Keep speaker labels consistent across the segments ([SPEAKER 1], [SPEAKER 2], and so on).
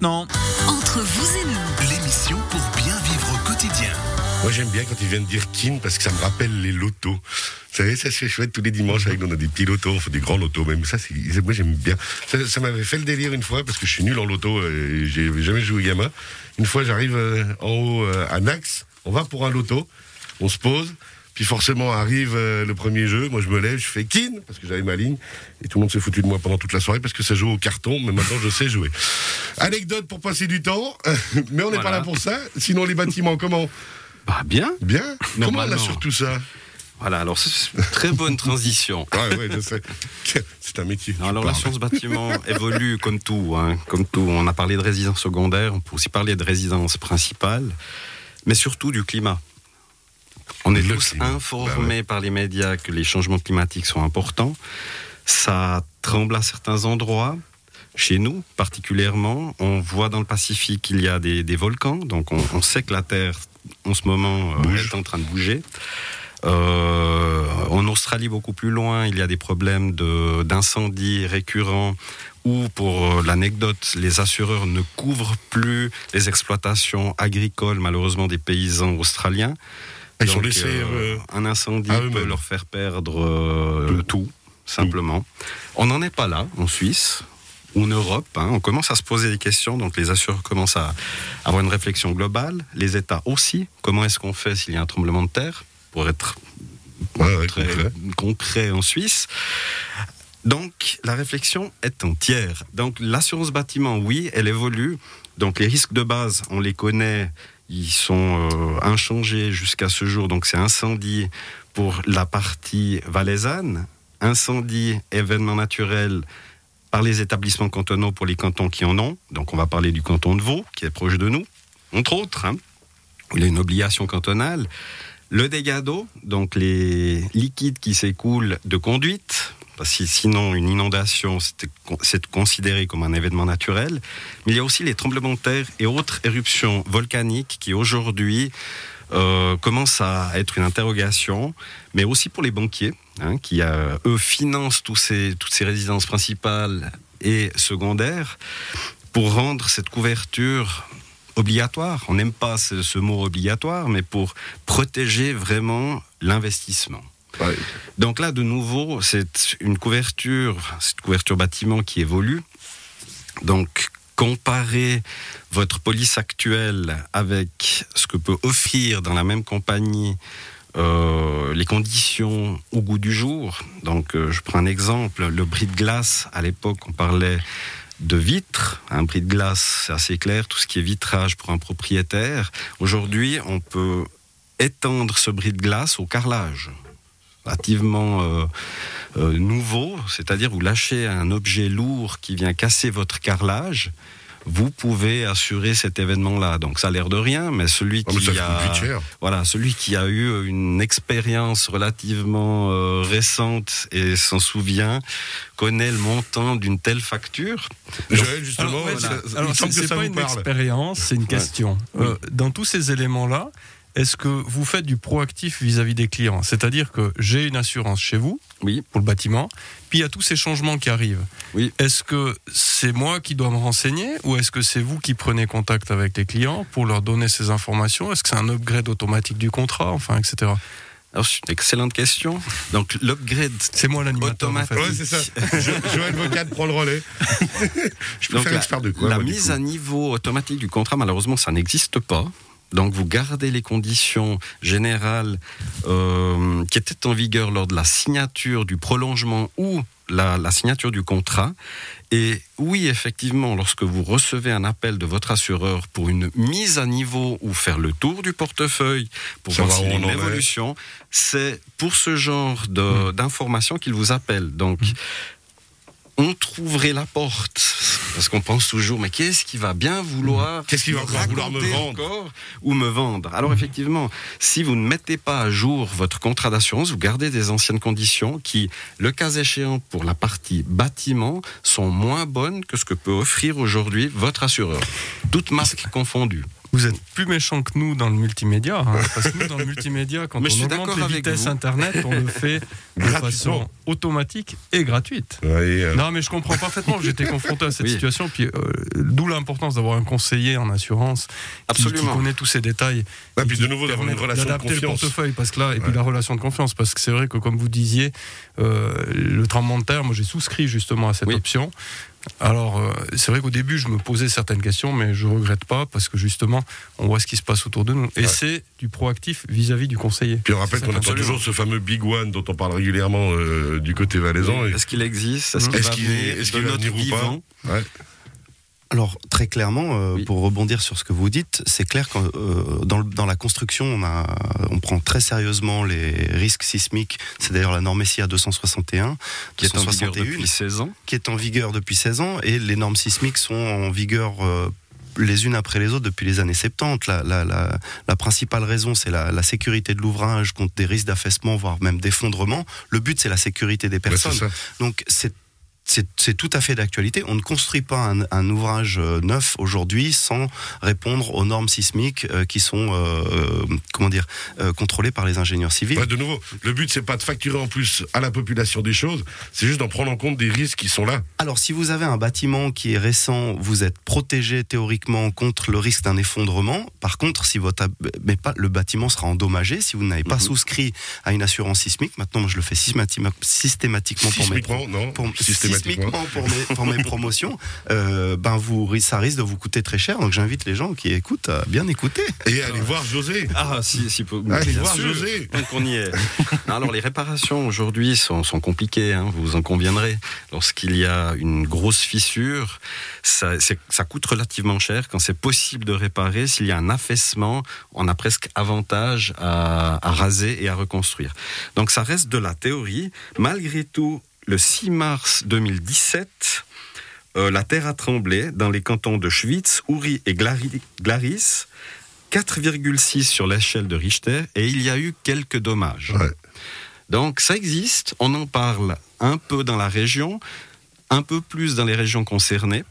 [SPEAKER 1] Non.
[SPEAKER 2] Entre vous et nous,
[SPEAKER 3] L'émission pour bien vivre au quotidien.
[SPEAKER 4] Moi j'aime bien quand ils viennent dire kin parce que ça me rappelle les lotos. Vous savez, ça c'est chouette tous les dimanches avec nous, on a des petits lotos, on fait des grands lotos même. Ça, moi j'aime bien. Ça, ça m'avait fait le délire une fois parce que je suis nul en loto et j'ai jamais joué gamin. Une fois j'arrive euh, en haut euh, à Nax, on va pour un loto, on se pose. Puis forcément arrive euh, le premier jeu, moi je me lève, je fais kin parce que j'avais ma ligne et tout le monde s'est foutu de moi pendant toute la soirée parce que ça joue au carton, mais maintenant je sais jouer. Anecdote pour passer du temps, mais on n'est pas là pour ça. Sinon les bâtiments comment
[SPEAKER 1] Bah bien.
[SPEAKER 4] Bien. Comment on assure tout ça
[SPEAKER 1] Voilà, alors c'est une très bonne transition.
[SPEAKER 4] Ouais, ouais, je sais. C'est un métier.
[SPEAKER 1] Non, alors la science bâtiment évolue comme tout, hein, comme tout. On a parlé de résidence secondaire, on peut aussi parler de résidence principale, mais surtout du climat. On est tous informés par les médias que les changements climatiques sont importants. Ça tremble à certains endroits. Chez nous, particulièrement, on voit dans le Pacifique qu'il y a des, des volcans, donc on, on sait que la Terre, en ce moment, euh,
[SPEAKER 4] Bouge.
[SPEAKER 1] est en train de bouger. Euh, en Australie, beaucoup plus loin, il y a des problèmes de- d'incendies récurrents où, pour euh, l'anecdote, les assureurs ne couvrent plus les exploitations agricoles, malheureusement, des paysans australiens.
[SPEAKER 4] Ils sont
[SPEAKER 1] Donc,
[SPEAKER 4] laissés.
[SPEAKER 1] euh,
[SPEAKER 4] euh,
[SPEAKER 1] un incendie peut leur faire perdre euh, tout. simplement. On n'en est pas là en Suisse ou en Europe. hein. On commence à se poser des questions, donc les assureurs commencent à avoir une réflexion globale. Les États aussi. Comment est-ce qu'on fait s'il y a un tremblement de terre pour être
[SPEAKER 4] ouais, ouais,
[SPEAKER 1] très
[SPEAKER 4] concret.
[SPEAKER 1] concret en Suisse? Donc, la réflexion est entière. Donc, l'assurance bâtiment, oui, elle évolue. Donc, les risques de base, on les connaît. Ils sont euh, inchangés jusqu'à ce jour. Donc, c'est incendie pour la partie valaisanne, incendie, événements naturels par les établissements cantonaux pour les cantons qui en ont. Donc, on va parler du canton de Vaud, qui est proche de nous, entre autres. hein, il y a une obligation cantonale. Le dégât d'eau, donc les liquides qui s'écoulent de conduite, sinon une inondation c'est considéré comme un événement naturel. Mais il y a aussi les tremblements de terre et autres éruptions volcaniques qui aujourd'hui euh, commencent à être une interrogation, mais aussi pour les banquiers, hein, qui euh, eux financent toutes ces résidences principales et secondaires pour rendre cette couverture obligatoire. On n'aime pas ce mot obligatoire, mais pour protéger vraiment l'investissement. Donc là, de nouveau, c'est une couverture, cette couverture bâtiment qui évolue. Donc, comparer votre police actuelle avec ce que peut offrir dans la même compagnie euh, les conditions au goût du jour. Donc, euh, je prends un exemple, le bris de glace, à l'époque, on parlait de vitres, un bris de glace, c'est assez clair, tout ce qui est vitrage pour un propriétaire. Aujourd'hui, on peut étendre ce bris de glace au carrelage relativement euh, euh, nouveau, c'est-à-dire vous lâchez un objet lourd qui vient casser votre carrelage, vous pouvez assurer cet événement-là. Donc ça a l'air de rien, mais celui
[SPEAKER 4] Ah,
[SPEAKER 1] qui a voilà, celui qui a eu une expérience relativement euh, récente et s'en souvient connaît le montant d'une telle facture.
[SPEAKER 4] Joël, justement,
[SPEAKER 5] Alors, ouais, c'est- alors, pas une
[SPEAKER 4] parle.
[SPEAKER 5] expérience, c'est une question. Euh, dans tous ces éléments-là, est-ce que vous faites du proactif vis-à-vis des clients? C'est-à-dire que j'ai une assurance chez vous
[SPEAKER 1] Oui.
[SPEAKER 5] pour le bâtiment, puis il y a tous ces changements qui arrivent.
[SPEAKER 1] Oui.
[SPEAKER 5] Est-ce que c'est moi qui dois me renseigner ou est-ce que c'est vous qui prenez contact avec les clients pour leur donner ces informations? Est-ce que c'est un upgrade automatique du contrat, enfin, etc.
[SPEAKER 1] Alors, c'est une excellente question. Donc l'upgrade
[SPEAKER 5] C'est moi l'animateur. en fait.
[SPEAKER 1] Automatique.
[SPEAKER 4] Ouais, c'est ça. Jo- Joël Vocat prend le relais. Je peux
[SPEAKER 1] Donc,
[SPEAKER 4] faire
[SPEAKER 1] la,
[SPEAKER 4] de quoi
[SPEAKER 1] la
[SPEAKER 4] moi, du
[SPEAKER 1] mise à niveau automatique du contrat, malheureusement, ça n'existe pas. Donc vous gardez les conditions générales euh, qui étaient en vigueur lors de la signature du prolongement ou la, la signature du contrat. Et oui, effectivement, lorsque vous recevez un appel de votre assureur pour une mise à niveau ou faire le tour du portefeuille pour voir s'il y a une évolution, c'est pour ce genre de- d'informations qu'il vous appelle. Donc, on trouverait la porte. Parce qu'on pense toujours, mais qu'est-ce qui va bien vouloir
[SPEAKER 4] Qu'est-ce qu'il va encore vouloir me vendre
[SPEAKER 1] encore ou me vendre? Alors effectivement, si vous ne mettez pas à jour votre contrat d'assurance, vous gardez des anciennes conditions qui, le cas échéant pour la partie bâtiment, sont moins bonnes que ce que peut offrir aujourd'hui votre assureur. Toutes marques confondues.
[SPEAKER 5] Vous êtes plus méchant que nous dans le multimédia, hein, parce que nous, dans le multimédia, quand
[SPEAKER 1] Mais
[SPEAKER 5] on augmente les vitesses
[SPEAKER 1] vous.
[SPEAKER 5] Internet, on le fait de façon automatique et gratuite.
[SPEAKER 4] Ouais, euh,
[SPEAKER 5] Non, mais je comprends parfaitement. J'étais confronté à cette
[SPEAKER 1] Oui.
[SPEAKER 5] situation. Puis, euh, d'où l'importance d'avoir un conseiller en assurance qui, connaît tous ces détails.
[SPEAKER 4] Ouais,
[SPEAKER 5] et
[SPEAKER 4] puis de nouveau, d'avoir une relation de
[SPEAKER 5] d'adapter le
[SPEAKER 4] confiance.
[SPEAKER 5] portefeuille, parce que là, et puis la relation de confiance, parce que c'est vrai que comme vous disiez, euh, le tremblement de terre, moi j'ai souscrit justement à cette
[SPEAKER 1] Oui.
[SPEAKER 5] option. Alors, euh, c'est vrai qu'au début, je me posais certaines questions, mais je regrette pas parce que justement, on voit ce qui se passe autour de nous. Et
[SPEAKER 4] Ouais.
[SPEAKER 5] c'est du proactif vis-à-vis du conseiller.
[SPEAKER 4] Puis on rappelle qu'on attend toujours ce fameux Big One dont on parle régulièrement euh, du côté valaisan. et-
[SPEAKER 1] Est-ce qu'il existe? Est-ce qu'il venir
[SPEAKER 4] est-ce
[SPEAKER 1] de
[SPEAKER 4] qu'il va
[SPEAKER 1] notre
[SPEAKER 4] venir ou pas?
[SPEAKER 1] vivant?
[SPEAKER 4] Ouais.
[SPEAKER 6] Alors très clairement, euh,
[SPEAKER 1] Oui.
[SPEAKER 6] pour rebondir sur ce que vous dites, c'est clair que euh, dans, dans la construction, on, a, on prend très sérieusement les risques sismiques. C'est d'ailleurs la norme SIA 261,
[SPEAKER 1] qui est en vigueur
[SPEAKER 6] 261,
[SPEAKER 1] depuis 16 ans
[SPEAKER 6] qui est en vigueur depuis 16 ans, et les normes sismiques sont en vigueur euh, les unes après les autres depuis les années 70. La, la, la, la principale raison, c'est la, la sécurité de l'ouvrage contre des risques d'affaissement, voire même d'effondrement. Le but, c'est la sécurité des
[SPEAKER 4] Ouais,
[SPEAKER 6] personnes.
[SPEAKER 4] ça.
[SPEAKER 6] Donc c'est c'est tout à fait d'actualité. On ne construit pas un, un ouvrage euh, neuf aujourd'hui sans répondre aux normes sismiques euh, qui sont euh, comment dire euh, contrôlées par les ingénieurs civils.
[SPEAKER 4] Ouais, de nouveau, le but c'est pas de facturer en plus à la population des choses, c'est juste d'en prendre en compte des risques qui sont là.
[SPEAKER 6] Alors, si vous avez un bâtiment qui est récent, vous êtes protégé théoriquement contre le risque d'un effondrement. Par contre, si votre mais pas le bâtiment sera endommagé, si vous n'avez pas
[SPEAKER 1] Mhm.
[SPEAKER 6] souscrit à une assurance sismique, maintenant moi, je le fais systématiquement, systématiquement pour mes
[SPEAKER 4] non
[SPEAKER 6] pour,
[SPEAKER 4] Systématiquement.
[SPEAKER 6] Pour mes, pour mes promotions, euh, ben vous, ça risque de vous coûter très cher. Donc j'invite les gens qui écoutent à bien écouter.
[SPEAKER 4] Et allez voir José.
[SPEAKER 1] Ah, si, si, pour-
[SPEAKER 4] Allez voir
[SPEAKER 1] sûr.
[SPEAKER 4] José.
[SPEAKER 1] Donc on y est. Alors les réparations aujourd'hui sont, sont compliquées, hein, vous en conviendrez. Lorsqu'il y a une grosse fissure, ça coûte relativement cher. Quand c'est possible de réparer, s'il y a un affaissement, on a presque avantage à, à raser et à reconstruire. Donc ça reste de la théorie. Malgré tout, le 6 mars 2017, euh, la terre a tremblé dans les cantons de Schwytz, Uri et Glari- Glaris. 4,6 sur l'échelle de Richter et il y a eu quelques dommages.
[SPEAKER 4] Ouais.
[SPEAKER 1] Donc ça existe, on en parle un peu dans la région, un peu plus dans les régions concernées.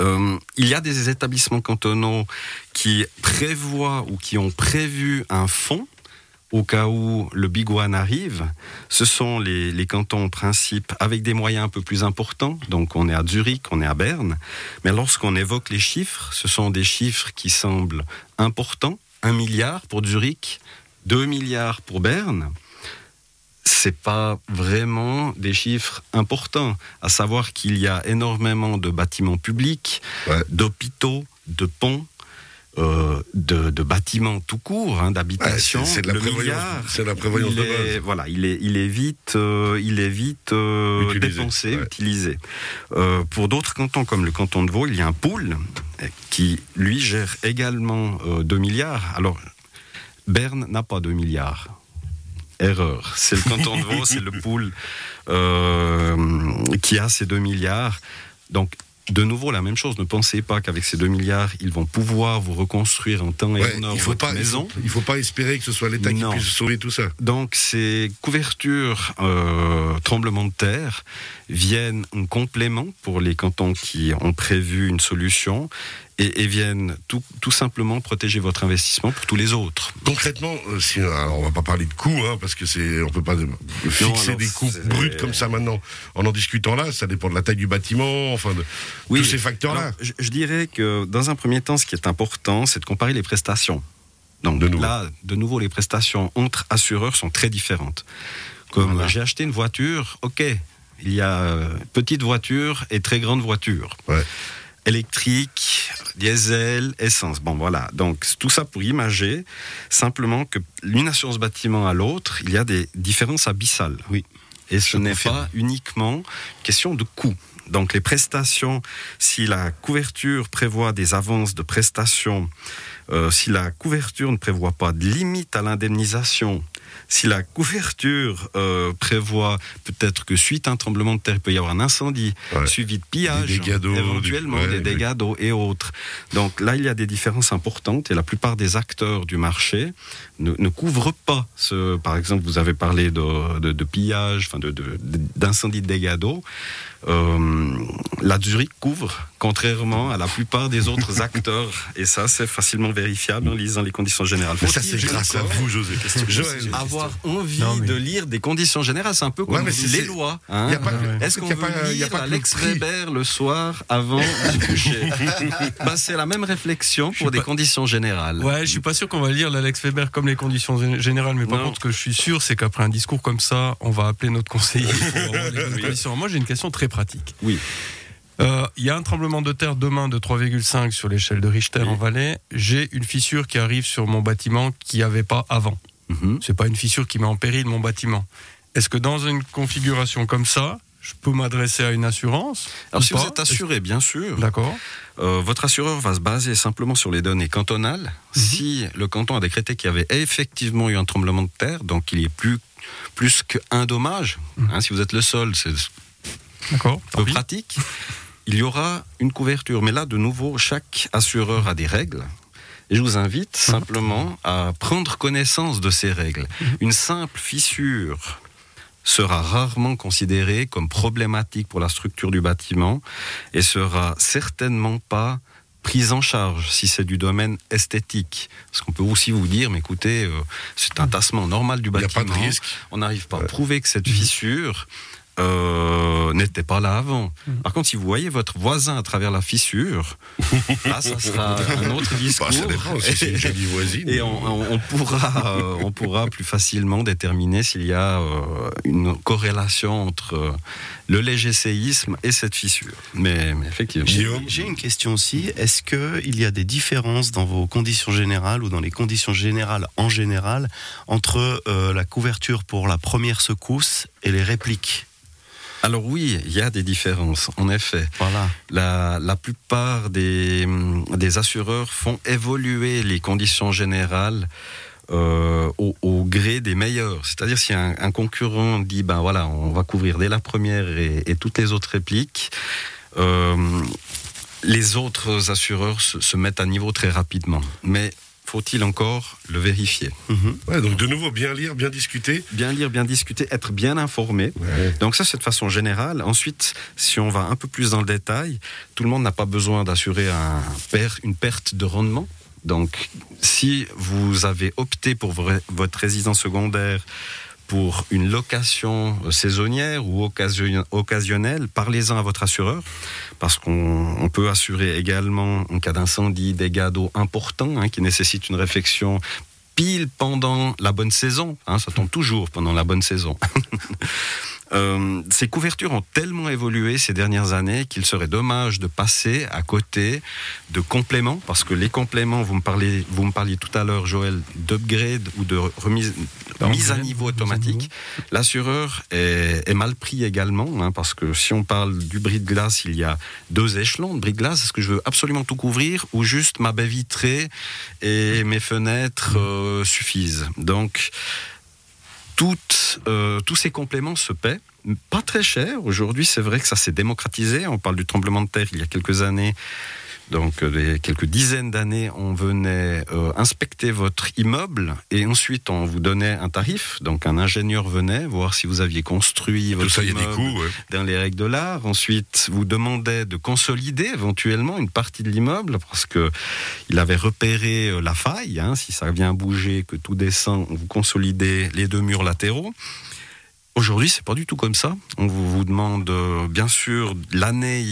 [SPEAKER 1] Euh, il y a des établissements cantonaux qui prévoient ou qui ont prévu un fonds au cas où le Big One arrive. Ce sont les, les cantons en principe avec des moyens un peu plus importants. Donc on est à Zurich, on est à Berne. Mais lorsqu'on évoque les chiffres, ce sont des chiffres qui semblent importants. Un milliard pour Zurich, 2 milliards pour Berne c'est pas vraiment des chiffres importants. À savoir qu'il y a énormément de bâtiments publics,
[SPEAKER 4] Ouais.
[SPEAKER 1] d'hôpitaux, de ponts, euh, de, de bâtiments tout court, hein, d'habitation.
[SPEAKER 4] c'est c'est de la prévoyance,
[SPEAKER 1] milliard,
[SPEAKER 4] c'est de la prévoyance
[SPEAKER 1] il
[SPEAKER 4] de
[SPEAKER 1] est,
[SPEAKER 4] base.
[SPEAKER 1] voilà, il est, il est vite, euh, il est vite euh,
[SPEAKER 4] Utilisé,
[SPEAKER 1] dépensé,
[SPEAKER 4] ouais.
[SPEAKER 1] utilisé. Euh, pour d'autres cantons comme le canton de Vaud, il y a un pool qui lui gère également euh, 2 milliards. Alors Berne n'a pas 2 milliards. Erreur. C'est le canton de Vaud, c'est le pool qui a ces 2 milliards. Donc, de nouveau, la même chose. Ne pensez pas qu'avec ces 2 milliards, ils vont pouvoir vous reconstruire en temps et
[SPEAKER 4] Ouais,
[SPEAKER 1] en heure
[SPEAKER 4] il faut
[SPEAKER 1] votre
[SPEAKER 4] pas, il
[SPEAKER 1] maison.
[SPEAKER 4] faut, pas espérer que ce soit l'État qui puisse sauver tout ça.
[SPEAKER 1] Donc ces couvertures euh, tremblements de terre viennent en complément pour les cantons qui ont prévu une solution et, et viennent tout, tout simplement protéger votre investissement pour tous les autres.
[SPEAKER 4] Concrètement, euh, si, alors on va pas parler de coûts, hein, parce que c'est, on peut pas fixer
[SPEAKER 1] non,
[SPEAKER 4] des coûts bruts comme ça maintenant. En en discutant là, ça dépend de la taille du bâtiment, enfin de tous ces facteurs-là.
[SPEAKER 1] je, je dirais que dans un premier temps, ce qui est important, c'est de comparer les prestations. Donc
[SPEAKER 4] De nouveau.
[SPEAKER 1] là, de nouveau, les prestations entre assureurs sont très différentes. Comme
[SPEAKER 6] Voilà.
[SPEAKER 1] j'ai acheté une voiture, ok, il y a euh, petite voiture et très grande voiture.
[SPEAKER 4] Ouais.
[SPEAKER 1] Électrique, diesel, essence. Bon, voilà. Donc, tout ça pour imager simplement que l'une assurance bâtiment à l'autre, il y a des différences abyssales.
[SPEAKER 6] Oui.
[SPEAKER 1] Et ce n'est pas uniquement question de coût. Donc, les prestations, si la couverture prévoit des avances de prestations, euh, si la couverture ne prévoit pas de limite à l'indemnisation, si la couverture euh, prévoit peut-être que suite à un tremblement de terre, il peut y avoir un incendie,
[SPEAKER 4] Ouais.
[SPEAKER 1] suivi de pillage, éventuellement
[SPEAKER 4] des-
[SPEAKER 1] dégâts d'eau et autres. Donc là, il y a des différences importantes et la plupart des acteurs du marché ne, ne couvrent pas ce. Par exemple, vous avez parlé de, de, de pillage, enfin de- d'incendie de dégâts d'eau. euh, la Zurich couvre, contrairement à la plupart des autres acteurs. Et ça, c'est facilement vérifiable en lisant les conditions générales.
[SPEAKER 4] Mais ça, c'est grâce à vous, José. Joël,
[SPEAKER 1] Avoir envie
[SPEAKER 5] Non, mais-
[SPEAKER 1] de lire des conditions générales, c'est un peu comme
[SPEAKER 4] Ouais, mais c'est-
[SPEAKER 1] les lois. hein. Est-ce qu'on veut
[SPEAKER 4] pas- y a
[SPEAKER 1] lire
[SPEAKER 4] pas le
[SPEAKER 1] Alex. Weber le soir avant se coucher Bah, C'est la même réflexion pour des
[SPEAKER 5] pas-
[SPEAKER 1] conditions générales.
[SPEAKER 5] Ouais, je suis pas sûr qu'on va lire l'Alex Weber comme les conditions gé- générales, mais par
[SPEAKER 1] Non.
[SPEAKER 5] contre, ce que je suis sûr, c'est qu'après un discours comme ça, on va appeler notre conseiller pour avoir les bonnes conditions. Moi, j'ai une question très pratique.
[SPEAKER 1] Oui.
[SPEAKER 5] Euh, Il y a un tremblement de terre demain de 3,5 sur l'échelle de Richter
[SPEAKER 1] Oui.
[SPEAKER 5] en Valais. J'ai une fissure qui arrive sur mon bâtiment qui n'y avait pas avant.
[SPEAKER 1] Mhm.
[SPEAKER 5] C'est pas une fissure qui met en péril mon bâtiment. Est-ce que dans une configuration comme ça, je peux m'adresser à une assurance
[SPEAKER 1] Alors, si vous êtes assuré, bien sûr,
[SPEAKER 5] D'accord.
[SPEAKER 1] Euh, votre assureur va se baser simplement sur les données cantonales. Si le canton a décrété qu'il y avait effectivement eu un tremblement de terre, donc qu'il y ait plus, plus qu'un dommage, hein, si vous êtes le sol, c'est
[SPEAKER 5] D'accord.
[SPEAKER 1] peu pratique, il y aura une couverture. Mais là, de nouveau, chaque assureur a des règles. Je vous invite simplement à prendre connaissance de ces règles. Une simple fissure sera rarement considérée comme problématique pour la structure du bâtiment et sera certainement pas prise en charge si c'est du domaine esthétique. Parce qu'on peut aussi vous dire, mais écoutez, euh, c'est un tassement normal du
[SPEAKER 4] Il n'y a
[SPEAKER 1] bâtiment.
[SPEAKER 4] pas de risque.
[SPEAKER 1] On n'arrive pas à prouver que cette fissure euh, n'était pas là avant.
[SPEAKER 4] Mm.
[SPEAKER 1] Par contre, si vous voyez votre voisin à travers la fissure, là, ça sera un autre discours.
[SPEAKER 4] Bah, ça dépend, si c'est une jolie voisine.
[SPEAKER 1] Et on, pourra, euh, on pourra plus facilement déterminer s'il y a euh, une corrélation entre euh, le léger séisme et cette fissure. Mais, mais effectivement.
[SPEAKER 6] J'ai une question aussi. Est-ce qu'il y a des différences dans vos conditions générales ou dans les conditions générales en général entre euh, la couverture pour la première secousse et les répliques?
[SPEAKER 1] Alors oui, il y a des différences, en effet.
[SPEAKER 6] Voilà.
[SPEAKER 1] La, la plupart des, hum, des assureurs font évoluer les conditions générales euh, au, au gré des meilleurs. C'est-à-dire si un, un concurrent dit ben voilà, on va couvrir dès la première et, et toutes les autres répliques, euh, les autres assureurs se, se mettent à niveau très rapidement. Mais faut-il encore le vérifier
[SPEAKER 6] Mhm.
[SPEAKER 4] Ouais, donc de nouveau, bien lire, bien discuter.
[SPEAKER 1] Bien lire, bien discuter, être bien informé.
[SPEAKER 4] Ouais.
[SPEAKER 1] Donc ça, c'est de façon générale. Ensuite, si on va un peu plus dans le détail, tout le monde n'a pas besoin d'assurer un per- une perte de rendement. Donc, si vous avez opté pour votre résidence secondaire pour une location saisonnière ou occasion- occasionnelle, parlez-en à votre assureur, parce qu'on on peut assurer également en cas d'incendie, dégâts d'eau importants hein, qui nécessitent une réflexion pile pendant la bonne saison. hein, ça tombe toujours pendant la bonne saison. Euh, ces couvertures ont tellement évolué ces dernières années qu'il serait dommage de passer à côté de compléments, parce que les compléments, vous me, parlez, vous me parliez tout à l'heure, Joël, d'upgrade ou de remise, mise à niveau automatique. L'assureur est, est mal pris également, hein, parce que si on parle du bris de glace, il y a deux échelons de bris de glace. Est-ce que je veux absolument tout couvrir ou juste ma baie vitrée et mes fenêtres euh, suffisent? Donc, euh, tous ces compléments se paient. Pas très cher. Aujourd'hui, c'est vrai que ça s'est démocratisé. On parle du tremblement de terre il y a quelques années. Donc, euh, quelques dizaines d'années, on venait euh, inspecter votre immeuble et ensuite on vous donnait un tarif. Donc, un ingénieur venait voir si vous aviez construit votre
[SPEAKER 4] ça,
[SPEAKER 1] immeuble
[SPEAKER 4] coûts. ouais.
[SPEAKER 1] dans les règles de l'art. Ensuite, vous demandait de consolider éventuellement une partie de l'immeuble parce que il avait repéré euh, la faille. hein. si ça vient bouger, que tout descend, vous consolidez les deux murs latéraux. Aujourd'hui, c'est pas du tout comme ça. On vous, demande euh, bien sûr l'année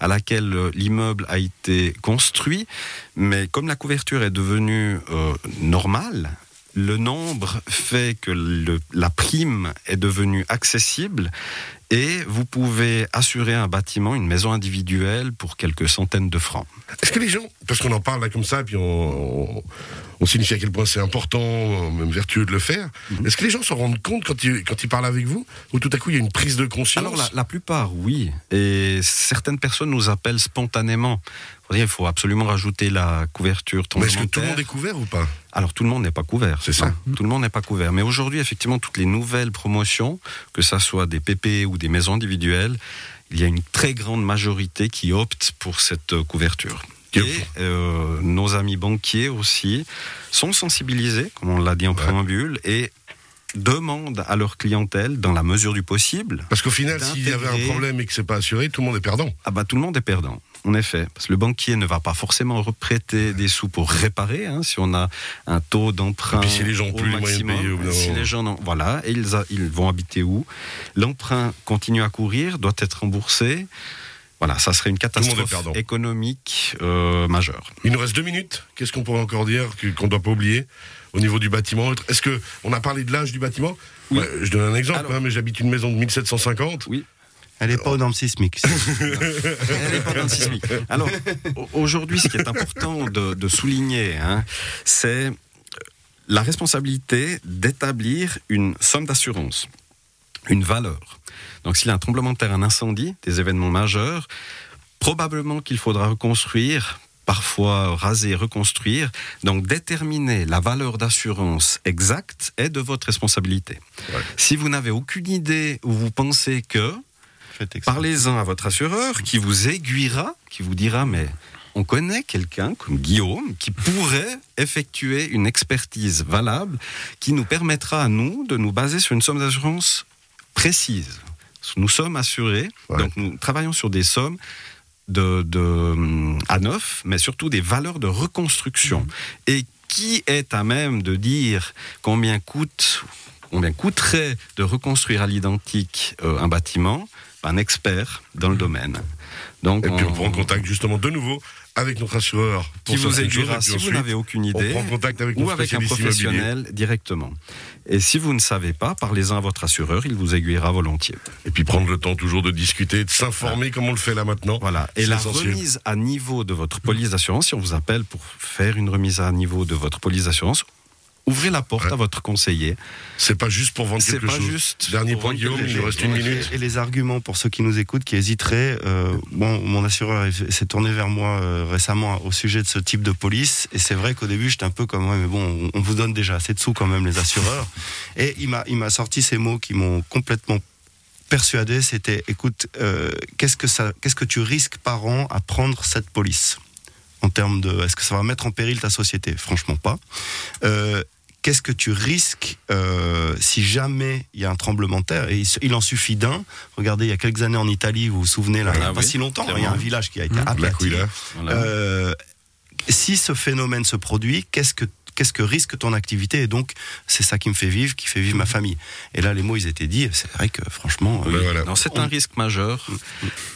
[SPEAKER 1] à laquelle euh, l'immeuble a été construit, mais comme la couverture est devenue euh, normale, le nombre fait que le- la prime est devenue accessible et vous pouvez assurer un bâtiment, une maison individuelle pour quelques centaines de francs.
[SPEAKER 4] Est-ce que les gens, parce qu'on en parle là comme ça, puis on, on, on signifie à quel point c'est important, même vertueux de le faire,
[SPEAKER 1] Mhm.
[SPEAKER 4] est-ce que les gens s'en rendent compte quand ils, quand ils parlent avec vous Ou tout à coup il y a une prise de conscience?
[SPEAKER 1] Alors la, la plupart, oui. Et certaines personnes nous appellent spontanément. Il faut absolument rajouter la couverture
[SPEAKER 4] Mais est-ce que tout le monde est couvert ou pas?
[SPEAKER 1] Alors tout le monde n'est pas couvert.
[SPEAKER 4] C'est ça.
[SPEAKER 1] Tout le monde n'est pas couvert. Mais aujourd'hui, effectivement, toutes les nouvelles promotions, que ça soit des PP ou des maisons individuelles, il y a une très grande majorité qui opte pour cette euh, couverture. Et euh, nos amis banquiers aussi sont sensibilisés, comme on l'a dit en
[SPEAKER 4] Ouais.
[SPEAKER 1] préambule, et demandent à leur clientèle, dans la mesure du possible,
[SPEAKER 4] Parce qu'au final, s'il y avait un problème et que c'est pas assuré, tout le monde est perdant.
[SPEAKER 1] ah bah tout le monde est perdant. En effet, parce que le banquier ne va pas forcément reprêter des sous pour réparer. hein, si on a un taux d'emprunt
[SPEAKER 4] Et puis si les gens ont
[SPEAKER 1] au
[SPEAKER 4] plus les moyens de payer,
[SPEAKER 1] si les gens n'ont- voilà, et ils, a- ils vont habiter où? L'emprunt continue à courir, doit être remboursé. Voilà, ça serait une catastrophe économique euh, majeure.
[SPEAKER 4] Il nous reste deux minutes. Qu'est-ce qu'on pourrait encore dire qu'on ne doit pas oublier au niveau du bâtiment Est-ce que on a parlé de l'âge du bâtiment?
[SPEAKER 1] Oui.
[SPEAKER 4] Ouais, Je donne un exemple.
[SPEAKER 1] Alors-
[SPEAKER 4] hein, mais j'habite une maison de 1750.
[SPEAKER 1] Oui.
[SPEAKER 6] Elle n'est pas aux normes sismiques.
[SPEAKER 1] Elle est pas dans le sismique. Alors, au- aujourd'hui, ce qui est important de, de souligner, hein, c'est la responsabilité d'établir une somme d'assurance, une valeur. Donc, s'il y a un tremblement de terre, un incendie, des événements majeurs, probablement qu'il faudra reconstruire parfois raser, reconstruire. Donc déterminer la valeur d'assurance exacte est de votre responsabilité.
[SPEAKER 4] Ouais.
[SPEAKER 1] Si vous n'avez aucune idée ou vous pensez que, Parlez-en à votre assureur qui vous aiguillera, qui vous dira mais on connaît quelqu'un comme Guillaume qui pourrait effectuer une expertise valable qui nous permettra à nous de nous baser sur une somme d'assurance précise. Nous sommes assurés,
[SPEAKER 4] Ouais.
[SPEAKER 1] donc nous travaillons sur des sommes de, de, à neuf, mais surtout des valeurs de reconstruction. Et qui est à même de dire combien coûte, combien coûterait de reconstruire à l'identique euh, un bâtiment Un expert dans le domaine. Donc,
[SPEAKER 4] Et puis on prend contact justement de nouveau avec notre assureur
[SPEAKER 1] qui
[SPEAKER 4] pour
[SPEAKER 1] vous
[SPEAKER 4] certaines choses,
[SPEAKER 1] aiguillera si vous n'avez aucune
[SPEAKER 4] On
[SPEAKER 1] idée
[SPEAKER 4] prend contact avec
[SPEAKER 1] ou avec un
[SPEAKER 4] immobilier.
[SPEAKER 1] professionnel directement. Et si vous ne savez pas, parlez-en à votre assureur, il vous aiguillera volontiers.
[SPEAKER 4] Et puis prendre le temps toujours de discuter, de s'informer comme on le fait là maintenant.
[SPEAKER 1] Voilà. Et la
[SPEAKER 4] essentiel.
[SPEAKER 1] remise à niveau de votre police d'assurance, si on vous appelle pour faire une remise à niveau de votre police d'assurance, ouvrez la porte
[SPEAKER 4] Ouais.
[SPEAKER 1] à votre conseiller.
[SPEAKER 4] C'est pas juste pour vendre
[SPEAKER 1] C'est
[SPEAKER 4] quelque
[SPEAKER 1] pas
[SPEAKER 4] chose.
[SPEAKER 1] juste
[SPEAKER 4] Dernier point, Guillaume, il nous reste une minute.
[SPEAKER 6] Et, les arguments pour ceux qui nous écoutent, qui hésiteraient, euh, bon, mon assureur s'est tourné vers moi euh, récemment au sujet de ce type de police, et c'est vrai qu'au début j'étais un peu comme ouais, mais bon, on, on vous donne déjà assez de sous quand même les assureurs, et il m'a il m'a sorti ces mots qui m'ont complètement persuadé. C'était, écoute, euh, qu'est-ce que ça, qu'est-ce que tu risques par an à prendre cette police? En termes de, est-ce que ça va mettre en péril ta société? Franchement pas. Euh, Qu'est-ce que tu risques euh, si jamais il y a un tremblement de terre? Et il, en suffit d'un. Regardez, il y a quelques années en Italie, vous vous souvenez, là, il n'y a
[SPEAKER 1] Ah
[SPEAKER 6] pas si longtemps, il y a un village qui a été
[SPEAKER 1] Mmh.
[SPEAKER 6] aplati. Euh, si ce phénomène se produit, qu'est-ce que qu'est-ce que risque ton activité Et donc, c'est ça qui me fait vivre, qui fait vivre ma famille. Et là, les mots, ils étaient dits. C'est vrai que, franchement, euh,
[SPEAKER 4] voilà.
[SPEAKER 1] C'est un risque majeur.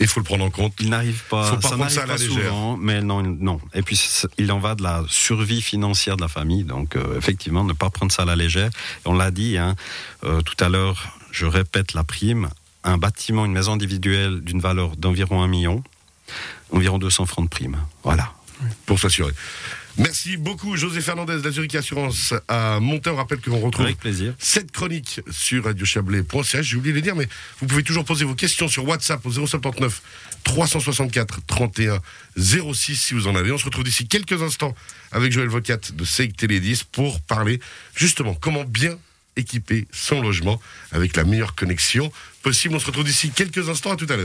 [SPEAKER 4] Il faut le prendre en compte.
[SPEAKER 1] Il n'arrive pas,
[SPEAKER 4] Faut pas prendre
[SPEAKER 1] n'arrive
[SPEAKER 4] ça à la
[SPEAKER 1] pas
[SPEAKER 4] légère.
[SPEAKER 1] souvent, mais non, non. Et puis il en va de la survie financière de la famille, donc euh, effectivement ne pas prendre ça à la légère. Et on l'a dit hein, euh, tout à l'heure, je répète la prime, un bâtiment, une maison individuelle d'une valeur d'environ un million, environ 200 francs de prime. Voilà.
[SPEAKER 4] pour s'assurer. Merci beaucoup, José Fernandez de la Zurich Assurance à Monté. On rappelle que l'on retrouve
[SPEAKER 1] Avec plaisir.
[SPEAKER 4] cette chronique sur radiochablais.ch. J'ai oublié de le dire, mais vous pouvez toujours poser vos questions sur WhatsApp au 079 364 31 06 si vous en avez. On se retrouve d'ici quelques instants avec Joël Vocat de Seik Télé 10 pour parler justement comment bien équiper son logement avec la meilleure connexion possible. On se retrouve d'ici quelques instants. À tout à l'heure.